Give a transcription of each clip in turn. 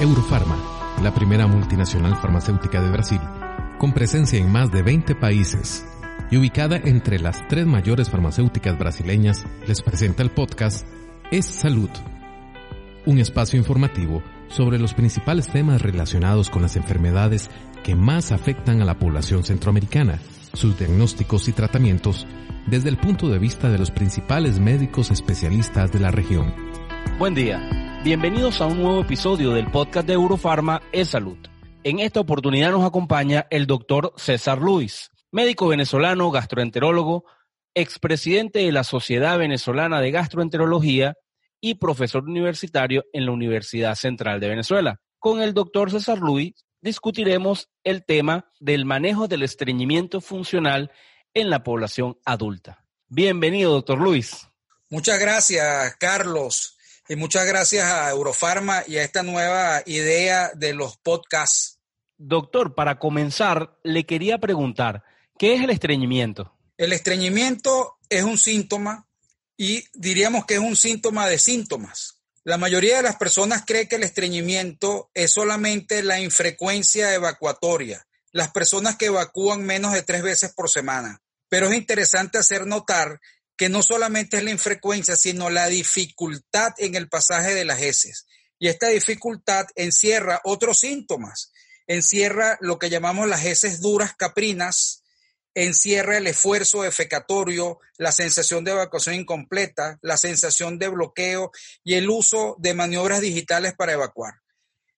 Eurofarma, la primera multinacional farmacéutica de Brasil, con presencia en más de 20 países y ubicada entre las tres mayores farmacéuticas brasileñas, les presenta el podcast Es Salud, un espacio informativo sobre los principales temas relacionados con las enfermedades que más afectan a la población centroamericana, sus diagnósticos y tratamientos desde el punto de vista de los principales médicos especialistas de la región. Buen día, bienvenidos a un nuevo episodio del podcast de Eurofarma Es Salud. En esta oportunidad nos acompaña el doctor César Luis, médico venezolano, gastroenterólogo, expresidente de la Sociedad Venezolana de Gastroenterología y profesor universitario en la Universidad Central de Venezuela. Con el doctor César Luis discutiremos el tema del manejo del estreñimiento funcional en la población adulta. Bienvenido, doctor Luis. Muchas gracias, Carlos, y muchas gracias a Eurofarma y a esta nueva idea de los podcasts. Doctor, para comenzar, le quería preguntar, ¿qué es el estreñimiento? El estreñimiento es un síntoma y diríamos que es un síntoma de síntomas. La mayoría de las personas cree que el estreñimiento es solamente la infrecuencia evacuatoria, las personas que evacúan menos de tres veces por semana. Pero es interesante hacer notar que no solamente es la infrecuencia, sino la dificultad en el pasaje de las heces. Y esta dificultad encierra otros síntomas. Encierra lo que llamamos las heces duras caprinas, encierra el esfuerzo defecatorio, la sensación de evacuación incompleta, la sensación de bloqueo y el uso de maniobras digitales para evacuar.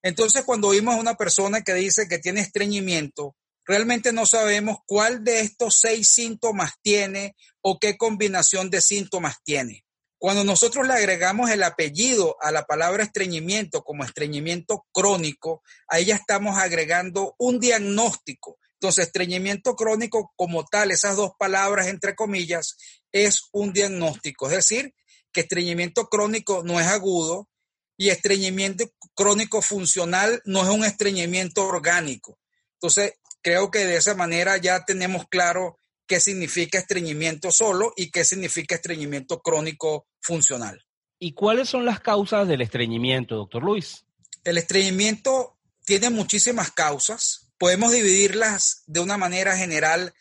Entonces, cuando oímos a una persona que dice que tiene estreñimiento, realmente no sabemos cuál de estos seis síntomas tiene o qué combinación de síntomas tiene. Cuando nosotros le agregamos el apellido a la palabra estreñimiento como estreñimiento crónico, ahí ya estamos agregando un diagnóstico entonces, estreñimiento crónico como tal, esas dos palabras entre comillas, es un diagnóstico. Es decir, que estreñimiento crónico no es agudo y estreñimiento crónico funcional no es un estreñimiento orgánico. Entonces, creo que de esa manera ya tenemos claro qué significa estreñimiento solo y qué significa estreñimiento crónico funcional. ¿Y cuáles son las causas del estreñimiento, doctor Luis? El estreñimiento tiene muchísimas causas podemos dividirlas de una manera general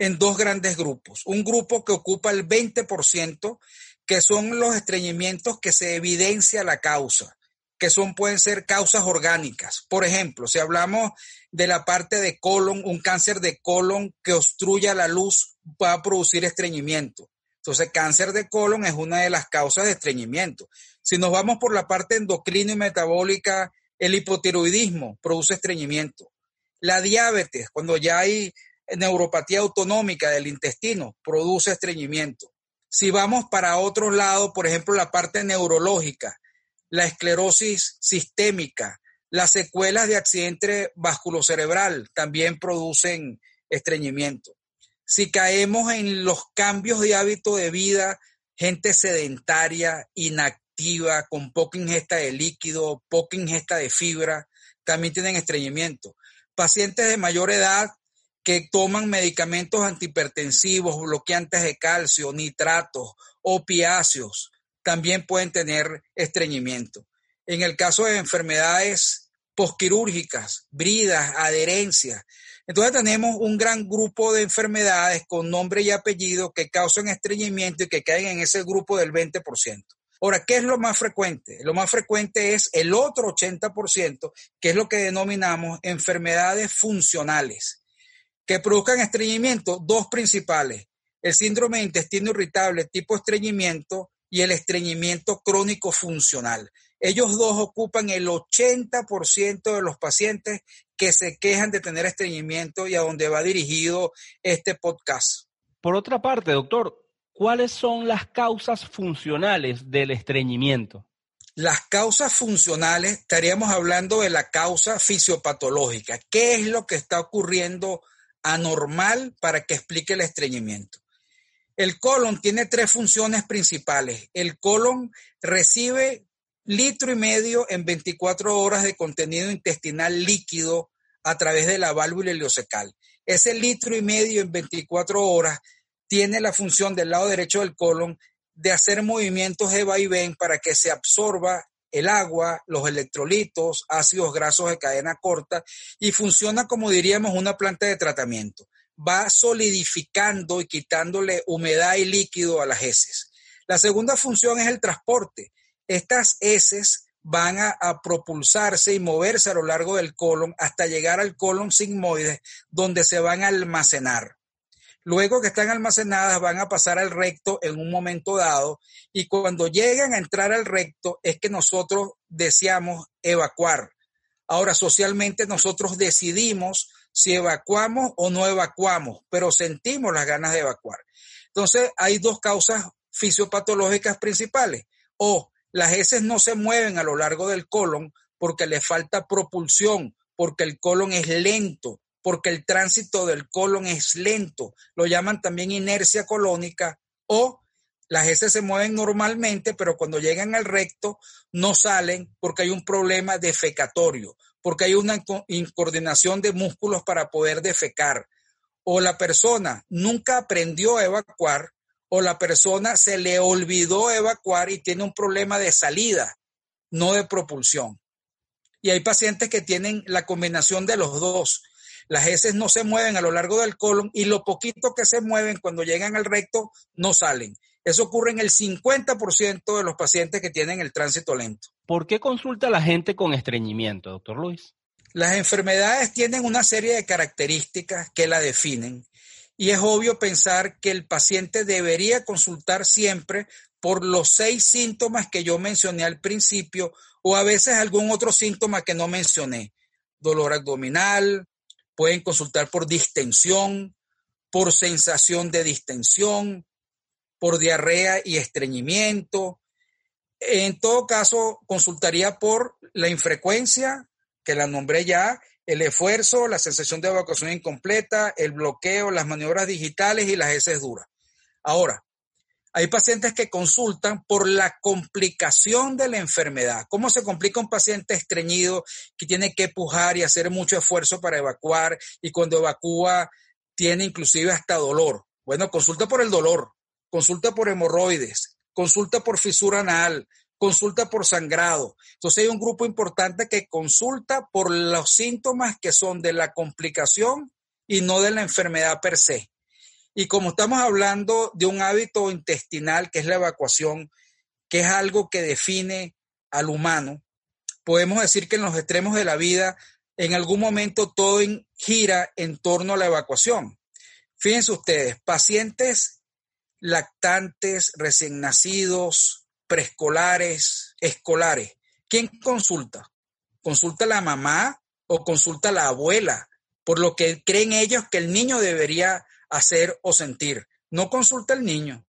en dos grandes grupos. Un grupo que ocupa el 20%, que son los estreñimientos que se evidencia la causa, que son, pueden ser causas orgánicas. Por ejemplo, si hablamos de la parte de colon, un cáncer de colon que obstruya la luz va a producir estreñimiento. Entonces, cáncer de colon es una de las causas de estreñimiento. Si nos vamos por la parte endocrino y metabólica, el hipotiroidismo produce estreñimiento. La diabetes, cuando ya hay neuropatía autonómica del intestino, produce estreñimiento. Si vamos para otro lado, por ejemplo, la parte neurológica, la esclerosis sistémica, las secuelas de accidente vasculocerebral también producen estreñimiento. Si caemos en los cambios de hábito de vida, gente sedentaria, inactiva, con poca ingesta de líquido, poca ingesta de fibra, también tienen estreñimiento pacientes de mayor edad que toman medicamentos antihipertensivos, bloqueantes de calcio, nitratos, opiáceos, también pueden tener estreñimiento. En el caso de enfermedades posquirúrgicas, bridas, adherencias, entonces tenemos un gran grupo de enfermedades con nombre y apellido que causan estreñimiento y que caen en ese grupo del 20%. Ahora, ¿qué es lo más frecuente? Lo más frecuente es el otro 80%, que es lo que denominamos enfermedades funcionales, que produzcan estreñimiento, dos principales, el síndrome de intestino irritable tipo estreñimiento y el estreñimiento crónico funcional. Ellos dos ocupan el 80% de los pacientes que se quejan de tener estreñimiento y a donde va dirigido este podcast. Por otra parte, doctor, ¿cuáles son las causas funcionales del estreñimiento? Las causas funcionales, estaríamos hablando de la causa fisiopatológica. ¿Qué es lo que está ocurriendo anormal para que explique el estreñimiento? El colon tiene tres funciones principales. El colon recibe litro y medio en 24 horas de contenido intestinal líquido a través de la válvula ileocecal. Ese litro y medio en 24 horas tiene la función del lado derecho del colon de hacer movimientos de vaivén para que se absorba el agua, los electrolitos, ácidos grasos de cadena corta y funciona como diríamos una planta de tratamiento. Va solidificando y quitándole humedad y líquido a las heces. La segunda función es el transporte. Estas heces van a, propulsarse y moverse a lo largo del colon hasta llegar al colon sigmoide, donde se van a almacenar. Luego que están almacenadas, van a pasar al recto en un momento dado y cuando llegan a entrar al recto es que nosotros deseamos evacuar. Ahora, socialmente nosotros decidimos si evacuamos o no evacuamos, pero sentimos las ganas de evacuar. Entonces, hay dos causas fisiopatológicas principales. O las heces no se mueven a lo largo del colon porque le falta propulsión, porque el colon es lento, porque el tránsito del colon es lento. Lo llaman también inercia colónica o las heces se mueven normalmente, pero cuando llegan al recto no salen porque hay un problema defecatorio, porque hay una incoordinación de músculos para poder defecar. O la persona nunca aprendió a evacuar o la persona se le olvidó evacuar y tiene un problema de salida, no de propulsión. Y hay pacientes que tienen la combinación de los dos. Las heces no se mueven a lo largo del colon y lo poquito que se mueven cuando llegan al recto no salen. Eso ocurre en el 50% de los pacientes que tienen el tránsito lento. ¿Por qué consulta la gente con estreñimiento, doctor Luis? Las enfermedades tienen una serie de características que la definen y es obvio pensar que el paciente debería consultar siempre por los seis síntomas que yo mencioné al principio o a veces algún otro síntoma que no mencioné. Dolor abdominal, pueden consultar por distensión, por sensación de distensión, por diarrea y estreñimiento. En todo caso, consultaría por la infrecuencia, que la nombré ya, el esfuerzo, la sensación de evacuación incompleta, el bloqueo, las maniobras digitales y las heces duras. Ahora, hay pacientes que consultan por la complicación de la enfermedad. ¿Cómo se complica un paciente estreñido que tiene que pujar y hacer mucho esfuerzo para evacuar y cuando evacúa tiene inclusive hasta dolor? Bueno, consulta por el dolor, consulta por hemorroides, consulta por fisura anal, consulta por sangrado. Entonces hay un grupo importante que consulta por los síntomas que son de la complicación y no de la enfermedad per se. Y como estamos hablando de un hábito intestinal, que es la evacuación, que es algo que define al humano, podemos decir que en los extremos de la vida, en algún momento todo gira en torno a la evacuación. Fíjense ustedes, pacientes lactantes, recién nacidos, preescolares, escolares. ¿Quién consulta? ¿Consulta la mamá o consulta la abuela? Por lo que creen ellos que el niño debería hacer o sentir. No consulta el niño.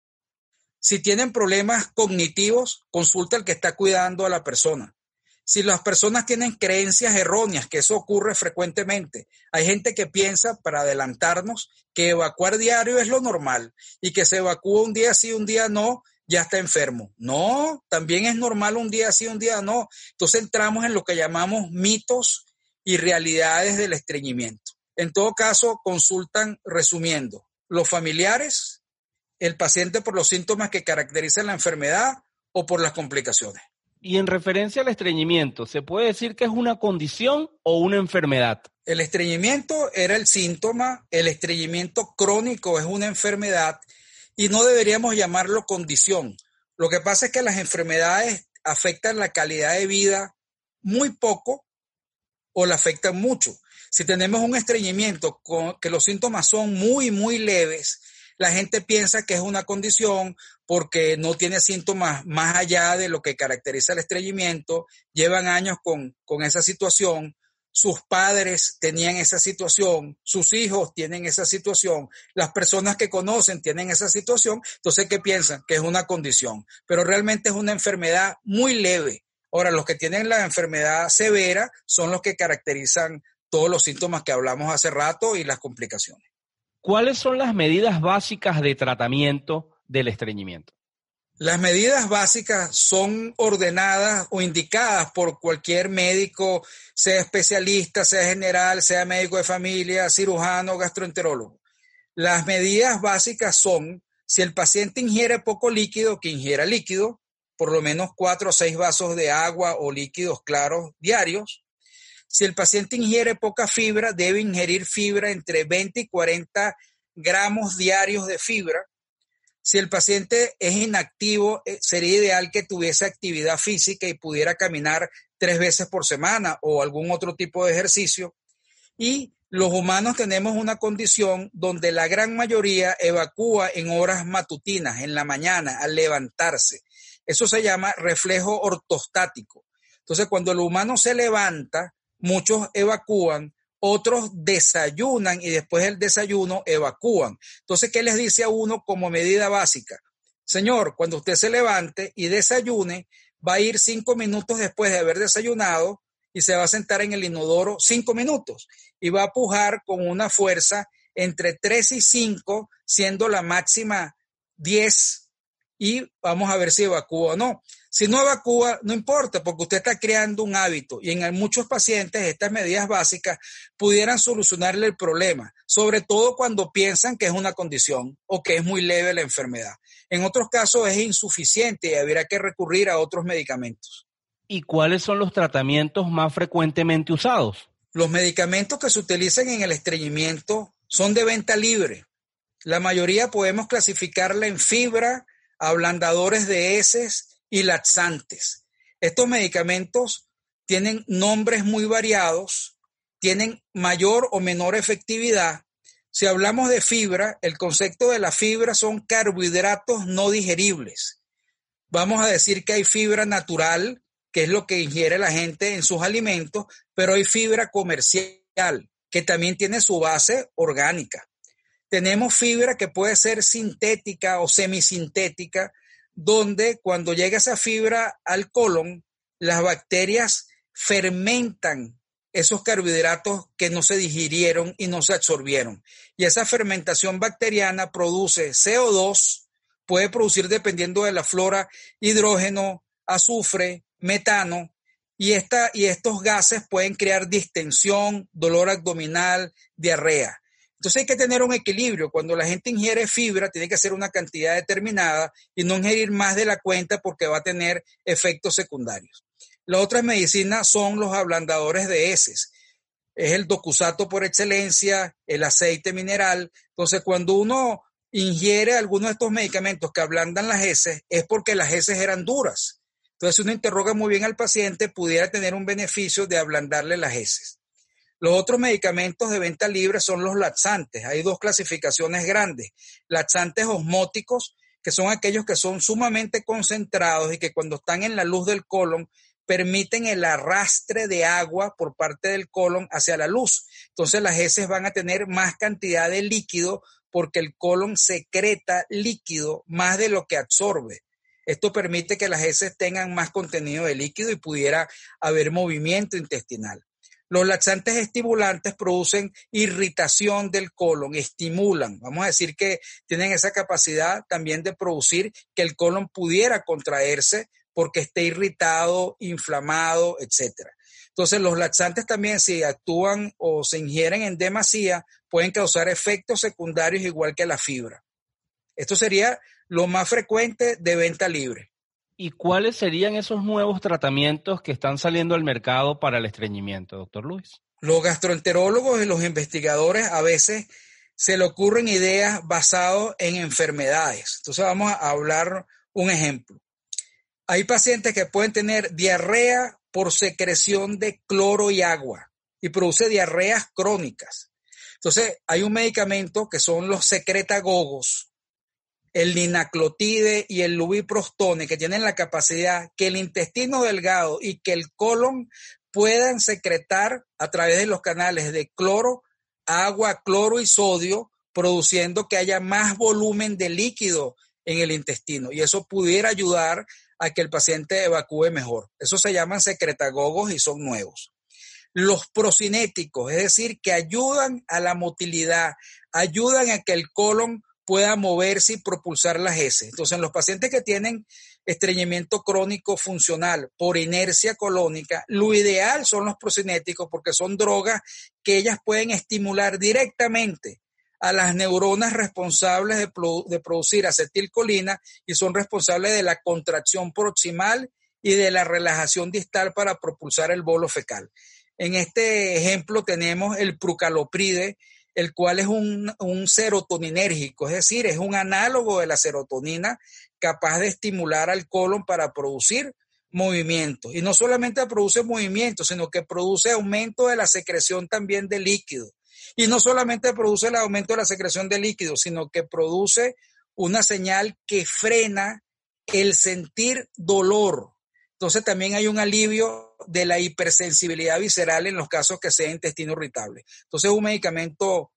Si tienen problemas cognitivos, consulta al que está cuidando a la persona. Si las personas tienen creencias erróneas, que eso ocurre frecuentemente, hay gente que piensa, para adelantarnos, que evacuar diario es lo normal y que se evacúa un día sí, un día no, ya está enfermo. No, también es normal un día sí, un día no. Entonces entramos en lo que llamamos mitos y realidades del estreñimiento. En todo caso, consultan resumiendo los familiares, el paciente por los síntomas que caracterizan la enfermedad o por las complicaciones. Y en referencia al estreñimiento, ¿se puede decir que es una condición o una enfermedad? El estreñimiento era el síntoma, el estreñimiento crónico es una enfermedad y no deberíamos llamarlo condición. Lo que pasa es que las enfermedades afectan la calidad de vida muy poco o la afectan mucho. Si tenemos un estreñimiento con, que los síntomas son muy, muy leves, la gente piensa que es una condición porque no tiene síntomas más allá de lo que caracteriza el estreñimiento, llevan años con, con esa situación, sus padres tenían esa situación, sus hijos tienen esa situación, las personas que conocen tienen esa situación, entonces ¿qué piensan? Que es una condición, pero realmente es una enfermedad muy leve, Ahora, los que tienen la enfermedad severa son los que caracterizan todos los síntomas que hablamos hace rato y las complicaciones. ¿Cuáles son las medidas básicas de tratamiento del estreñimiento? Las medidas básicas son ordenadas o indicadas por cualquier médico, sea especialista, sea general, sea médico de familia, cirujano, gastroenterólogo. Las medidas básicas son, si el paciente ingiere poco líquido, que ingiera líquido, por lo menos cuatro o seis vasos de agua o líquidos claros diarios. Si el paciente ingiere poca fibra, debe ingerir fibra entre 20 y 40 gramos diarios de fibra si el paciente es inactivo, eh, sería ideal que tuviese actividad física y pudiera caminar tres veces por semana o algún otro tipo de ejercicio. Y los humanos tenemos una condición donde la gran mayoría evacúa en horas matutinas, en la mañana, al levantarse. Eso se llama reflejo ortostático. Entonces, cuando el humano se levanta, muchos evacúan otros desayunan y después del desayuno evacúan. Entonces, ¿qué les dice a uno como medida básica? Señor, cuando usted se levante y desayune, va a ir cinco minutos después de haber desayunado y se va a sentar en el inodoro cinco minutos y va a pujar con una fuerza entre tres y cinco, siendo la máxima diez y vamos a ver si evacúa o no. Si no evacúa, no importa, porque usted está creando un hábito y en muchos pacientes estas medidas básicas pudieran solucionarle el problema, sobre todo cuando piensan que es una condición o que es muy leve la enfermedad. En otros casos es insuficiente y habría que recurrir a otros medicamentos. ¿Y cuáles son los tratamientos más frecuentemente usados? Los medicamentos que se utilizan en el estreñimiento son de venta libre. La mayoría podemos clasificarla en fibra, ablandadores de heces y laxantes. Estos medicamentos tienen nombres muy variados, tienen mayor o menor efectividad. Si hablamos de fibra, el concepto de la fibra son carbohidratos no digeribles. Vamos a decir que hay fibra natural, que es lo que ingiere la gente en sus alimentos, pero hay fibra comercial, que también tiene su base orgánica. Tenemos fibra que puede ser sintética o semisintética, donde cuando llega esa fibra al colon, las bacterias fermentan esos carbohidratos que no se digirieron y no se absorbieron. Y esa fermentación bacteriana produce CO2, puede producir dependiendo de la flora hidrógeno, azufre, metano, y, esta, y estos gases pueden crear distensión, dolor abdominal, diarrea. Entonces hay que tener un equilibrio. Cuando la gente ingiere fibra, tiene que hacer una cantidad determinada y no ingerir más de la cuenta porque va a tener efectos secundarios. Las otras medicinas son los ablandadores de heces. Es el docusato por excelencia, el aceite mineral. Entonces, cuando uno ingiere alguno de estos medicamentos que ablandan las heces, es porque las heces eran duras. Entonces, si uno interroga muy bien al paciente, pudiera tener un beneficio de ablandarle las heces. Los otros medicamentos de venta libre son los laxantes. Hay dos clasificaciones grandes. Laxantes osmóticos, que son aquellos que son sumamente concentrados y que cuando están en la luz del colon permiten el arrastre de agua por parte del colon hacia la luz. Entonces las heces van a tener más cantidad de líquido porque el colon secreta líquido más de lo que absorbe. Esto permite que las heces tengan más contenido de líquido y pudiera haber movimiento intestinal. Los laxantes estimulantes producen irritación del colon, estimulan. Vamos a decir que tienen esa capacidad también de producir que el colon pudiera contraerse porque esté irritado, inflamado, etc. Entonces, los laxantes también, si actúan o se ingieren en demasía, pueden causar efectos secundarios igual que la fibra. Esto sería lo más frecuente de venta libre. ¿Y cuáles serían esos nuevos tratamientos que están saliendo al mercado para el estreñimiento, doctor Luis? Los gastroenterólogos y los investigadores a veces se le ocurren ideas basadas en enfermedades. Entonces vamos a hablar un ejemplo. Hay pacientes que pueden tener diarrea por secreción de cloro y agua y produce diarreas crónicas. Entonces hay un medicamento que son los secretagogos el linaclotide y el lubiprostone, que tienen la capacidad que el intestino delgado y que el colon puedan secretar a través de los canales de cloro, agua, cloro y sodio, produciendo que haya más volumen de líquido en el intestino. Y eso pudiera ayudar a que el paciente evacúe mejor. Eso se llaman secretagogos y son nuevos. Los procinéticos, es decir, que ayudan a la motilidad, ayudan a que el colon pueda moverse y propulsar las heces. Entonces, en los pacientes que tienen estreñimiento crónico funcional por inercia colónica, lo ideal son los procinéticos porque son drogas que ellas pueden estimular directamente a las neuronas responsables de, producir acetilcolina y son responsables de la contracción proximal y de la relajación distal para propulsar el bolo fecal. En este ejemplo tenemos el prucalopride, el cual es un, un, serotoninérgico, es decir, es un análogo de la serotonina capaz de estimular al colon para producir movimiento. Y no solamente produce movimiento, sino que produce aumento de la secreción también de líquido. Y no solamente produce el aumento de la secreción de líquido, sino que produce una señal que frena el sentir dolor. Entonces también hay un alivio de la hipersensibilidad visceral en los casos que sea intestino irritable. Entonces es un medicamento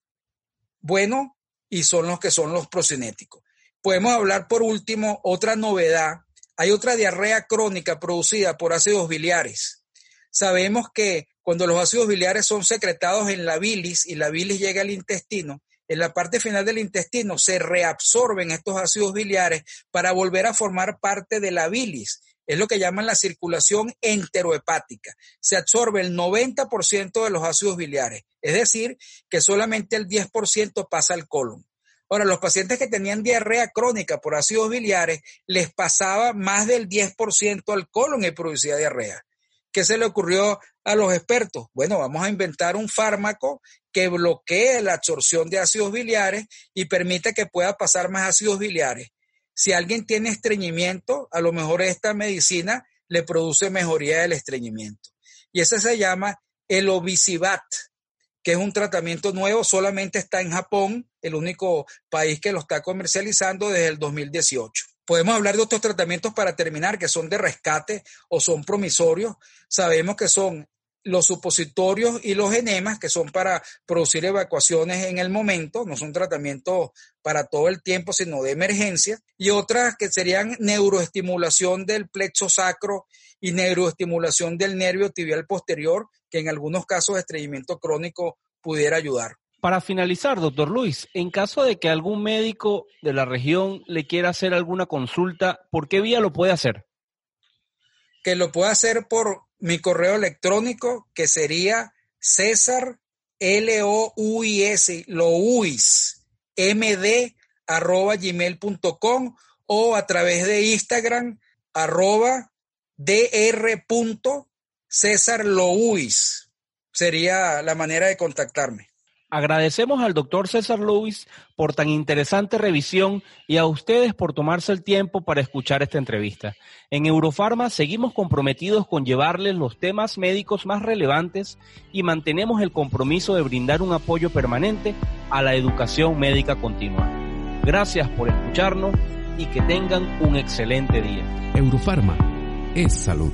bueno y son los que son los procinéticos. Podemos hablar por último otra novedad. Hay otra diarrea crónica producida por ácidos biliares. Sabemos que cuando los ácidos biliares son secretados en la bilis y la bilis llega al intestino, en la parte final del intestino se reabsorben estos ácidos biliares para volver a formar parte de la bilis es lo que llaman la circulación enterohepática. Se absorbe el 90% de los ácidos biliares, es decir, que solamente el 10% pasa al colon. Ahora, los pacientes que tenían diarrea crónica por ácidos biliares les pasaba más del 10% al colon y producía diarrea. ¿Qué se le ocurrió a los expertos? Bueno, vamos a inventar un fármaco que bloquee la absorción de ácidos biliares y permita que pueda pasar más ácidos biliares. Si alguien tiene estreñimiento, a lo mejor esta medicina le produce mejoría del estreñimiento. Y ese se llama el Obisivat, que es un tratamiento nuevo, solamente está en Japón, el único país que lo está comercializando desde el 2018. Podemos hablar de otros tratamientos para terminar, que son de rescate o son promisorios. Sabemos que son los supositorios y los enemas, que son para producir evacuaciones en el momento, no son tratamientos para todo el tiempo, sino de emergencia, y otras que serían neuroestimulación del plexo sacro y neuroestimulación del nervio tibial posterior, que en algunos casos de estreñimiento crónico pudiera ayudar. Para finalizar, doctor Luis, en caso de que algún médico de la región le quiera hacer alguna consulta, ¿por qué vía lo puede hacer? Que lo puede hacer por mi correo electrónico que sería César L O U I S Louis md arroba gmail.com o a través de Instagram arroba dr. César Louis sería la manera de contactarme. Agradecemos al doctor César Luis por tan interesante revisión y a ustedes por tomarse el tiempo para escuchar esta entrevista. En Eurofarma seguimos comprometidos con llevarles los temas médicos más relevantes y mantenemos el compromiso de brindar un apoyo permanente a la educación médica continua. Gracias por escucharnos y que tengan un excelente día. Eurofarma es salud.